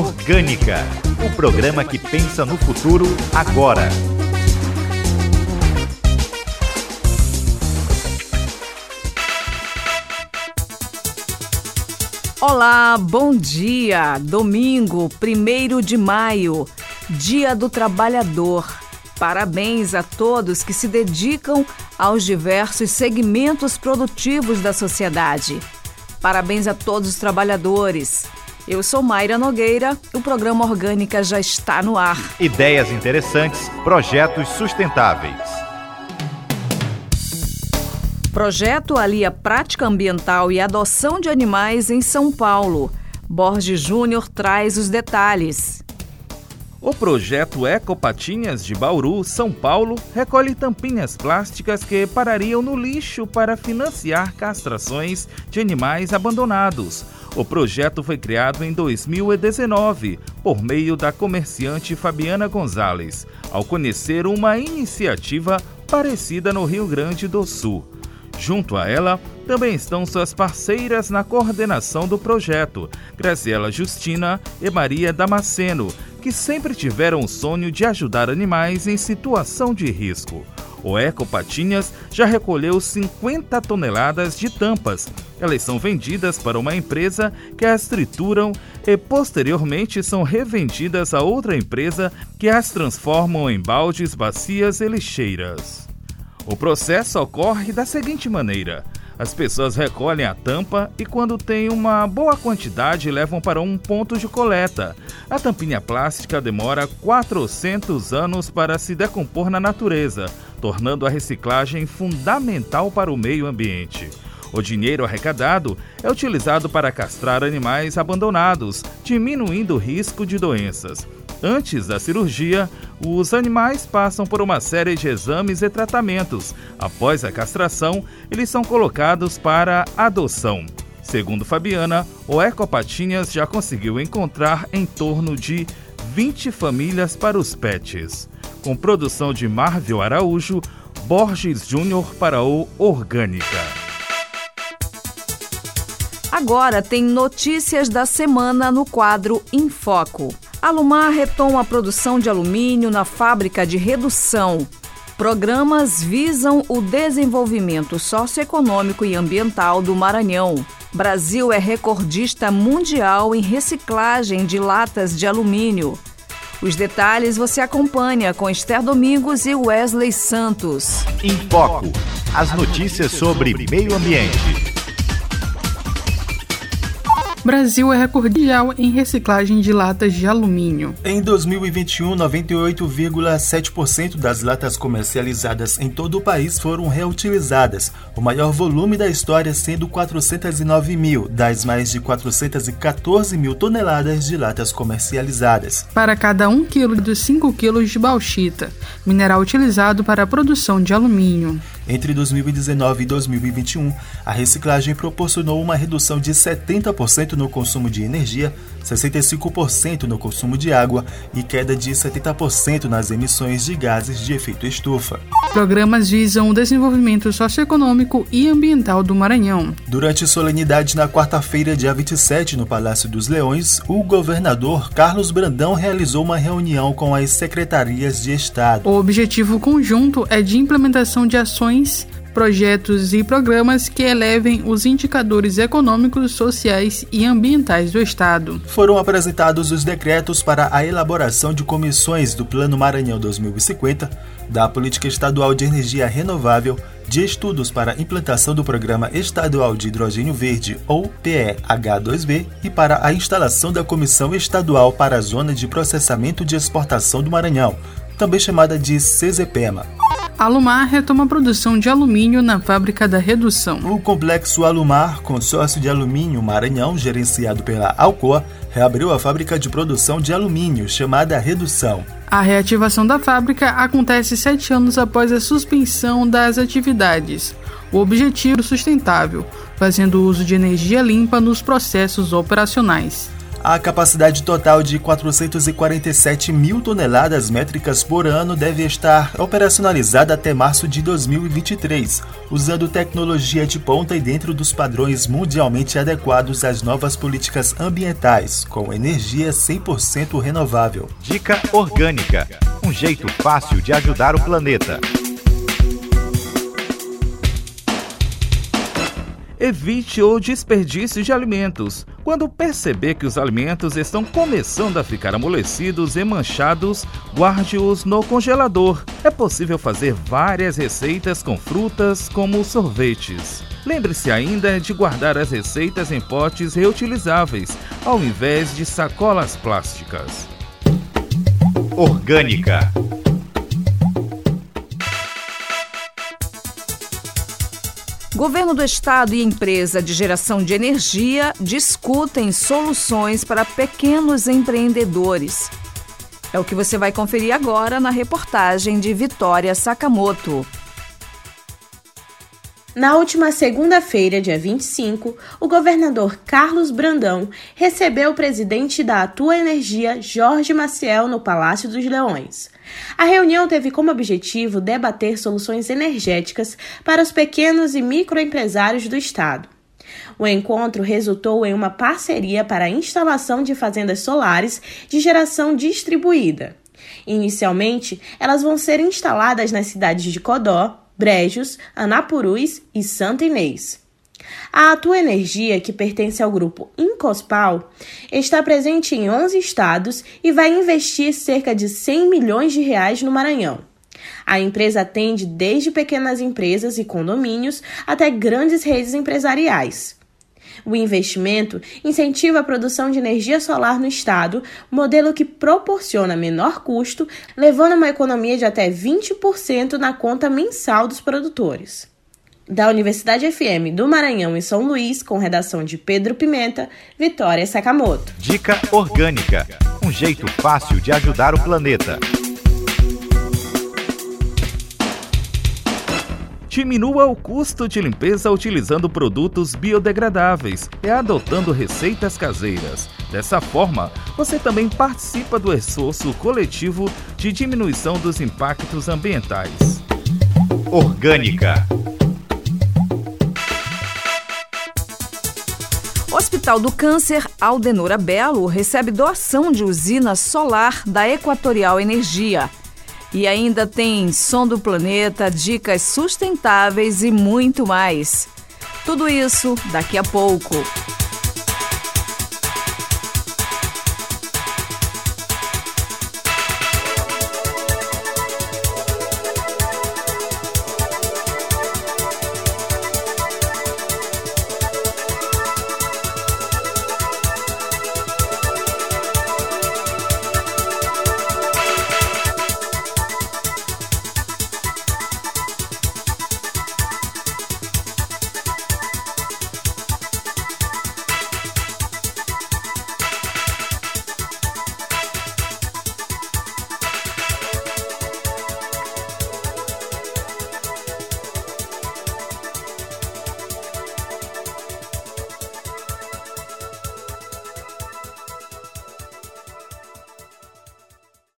Orgânica, o programa que pensa no futuro agora. Olá, bom dia! Domingo, 1 de maio, Dia do Trabalhador. Parabéns a todos que se dedicam aos diversos segmentos produtivos da sociedade. Parabéns a todos os trabalhadores. Eu sou Mayra Nogueira, o programa Orgânica já está no ar. Ideias interessantes, projetos sustentáveis. Projeto alia prática ambiental e adoção de animais em São Paulo. Borges Júnior traz os detalhes. O projeto Ecopatinhas de Bauru, São Paulo, recolhe tampinhas plásticas que parariam no lixo para financiar castrações de animais abandonados. O projeto foi criado em 2019 por meio da comerciante Fabiana Gonzalez, ao conhecer uma iniciativa parecida no Rio Grande do Sul. Junto a ela, também estão suas parceiras na coordenação do projeto, Graziela Justina e Maria Damasceno, que sempre tiveram o sonho de ajudar animais em situação de risco. O Eco Patinhas já recolheu 50 toneladas de tampas. Elas são vendidas para uma empresa que as trituram e posteriormente são revendidas a outra empresa que as transformam em baldes, bacias e lixeiras. O processo ocorre da seguinte maneira: as pessoas recolhem a tampa e, quando tem uma boa quantidade, levam para um ponto de coleta. A tampinha plástica demora 400 anos para se decompor na natureza, tornando a reciclagem fundamental para o meio ambiente. O dinheiro arrecadado é utilizado para castrar animais abandonados, diminuindo o risco de doenças. Antes da cirurgia, os animais passam por uma série de exames e tratamentos. Após a castração, eles são colocados para adoção. Segundo Fabiana, o Ecopatinhas já conseguiu encontrar em torno de 20 famílias para os pets. Com produção de Marvel Araújo, Borges Júnior para o Orgânica. Agora tem notícias da semana no quadro Em Foco. Alumar retoma a produção de alumínio na fábrica de redução. Programas visam o desenvolvimento socioeconômico e ambiental do Maranhão. Brasil é recordista mundial em reciclagem de latas de alumínio. Os detalhes você acompanha com Esther Domingos e Wesley Santos. Em Foco. As notícias sobre meio ambiente. Brasil é recordial em reciclagem de latas de alumínio. Em 2021, 98,7% das latas comercializadas em todo o país foram reutilizadas, o maior volume da história sendo 409 mil, das mais de 414 mil toneladas de latas comercializadas. Para cada 1 quilo dos 5 quilos de bauxita, mineral utilizado para a produção de alumínio. Entre 2019 e 2021, a reciclagem proporcionou uma redução de 70% no consumo de energia, 65% no consumo de água e queda de 70% nas emissões de gases de efeito estufa. Programas visam o desenvolvimento socioeconômico e ambiental do Maranhão. Durante solenidade na quarta-feira, dia 27, no Palácio dos Leões, o governador Carlos Brandão realizou uma reunião com as secretarias de Estado. O objetivo conjunto é de implementação de ações projetos e programas que elevem os indicadores econômicos, sociais e ambientais do Estado. Foram apresentados os decretos para a elaboração de comissões do Plano Maranhão 2050, da Política Estadual de Energia Renovável, de estudos para implantação do Programa Estadual de Hidrogênio Verde, ou PEH2V, e para a instalação da Comissão Estadual para a Zona de Processamento de Exportação do Maranhão, também chamada de CZPEMA. Alumar retoma a produção de alumínio na fábrica da redução. O complexo Alumar, consórcio de alumínio Maranhão, gerenciado pela Alcoa, reabriu a fábrica de produção de alumínio, chamada Redução. A reativação da fábrica acontece sete anos após a suspensão das atividades. O objetivo é sustentável, fazendo uso de energia limpa nos processos operacionais. A capacidade total de 447 mil toneladas métricas por ano deve estar operacionalizada até março de 2023, usando tecnologia de ponta e dentro dos padrões mundialmente adequados às novas políticas ambientais, com energia 100% renovável. Dica Orgânica um jeito fácil de ajudar o planeta. Evite o desperdício de alimentos. Quando perceber que os alimentos estão começando a ficar amolecidos e manchados, guarde-os no congelador. É possível fazer várias receitas com frutas, como sorvetes. Lembre-se ainda de guardar as receitas em potes reutilizáveis, ao invés de sacolas plásticas. Orgânica Governo do Estado e empresa de geração de energia discutem soluções para pequenos empreendedores. É o que você vai conferir agora na reportagem de Vitória Sakamoto. Na última segunda-feira, dia 25, o governador Carlos Brandão recebeu o presidente da Atua Energia, Jorge Maciel, no Palácio dos Leões. A reunião teve como objetivo debater soluções energéticas para os pequenos e microempresários do Estado. O encontro resultou em uma parceria para a instalação de fazendas solares de geração distribuída. Inicialmente, elas vão ser instaladas nas cidades de Codó, Brejos, Anapurus e Santa Inês. A Atua Energia, que pertence ao grupo Incospal, está presente em 11 estados e vai investir cerca de 100 milhões de reais no Maranhão. A empresa atende desde pequenas empresas e condomínios até grandes redes empresariais. O investimento incentiva a produção de energia solar no estado, modelo que proporciona menor custo, levando a uma economia de até 20% na conta mensal dos produtores da Universidade FM do Maranhão em São Luís, com redação de Pedro Pimenta, Vitória Sakamoto. Dica Orgânica um jeito fácil de ajudar o planeta. Diminua o custo de limpeza utilizando produtos biodegradáveis e adotando receitas caseiras. Dessa forma, você também participa do esforço coletivo de diminuição dos impactos ambientais. Orgânica Hospital do Câncer Aldenora Belo recebe doação de usina solar da Equatorial Energia. E ainda tem som do planeta, dicas sustentáveis e muito mais. Tudo isso daqui a pouco.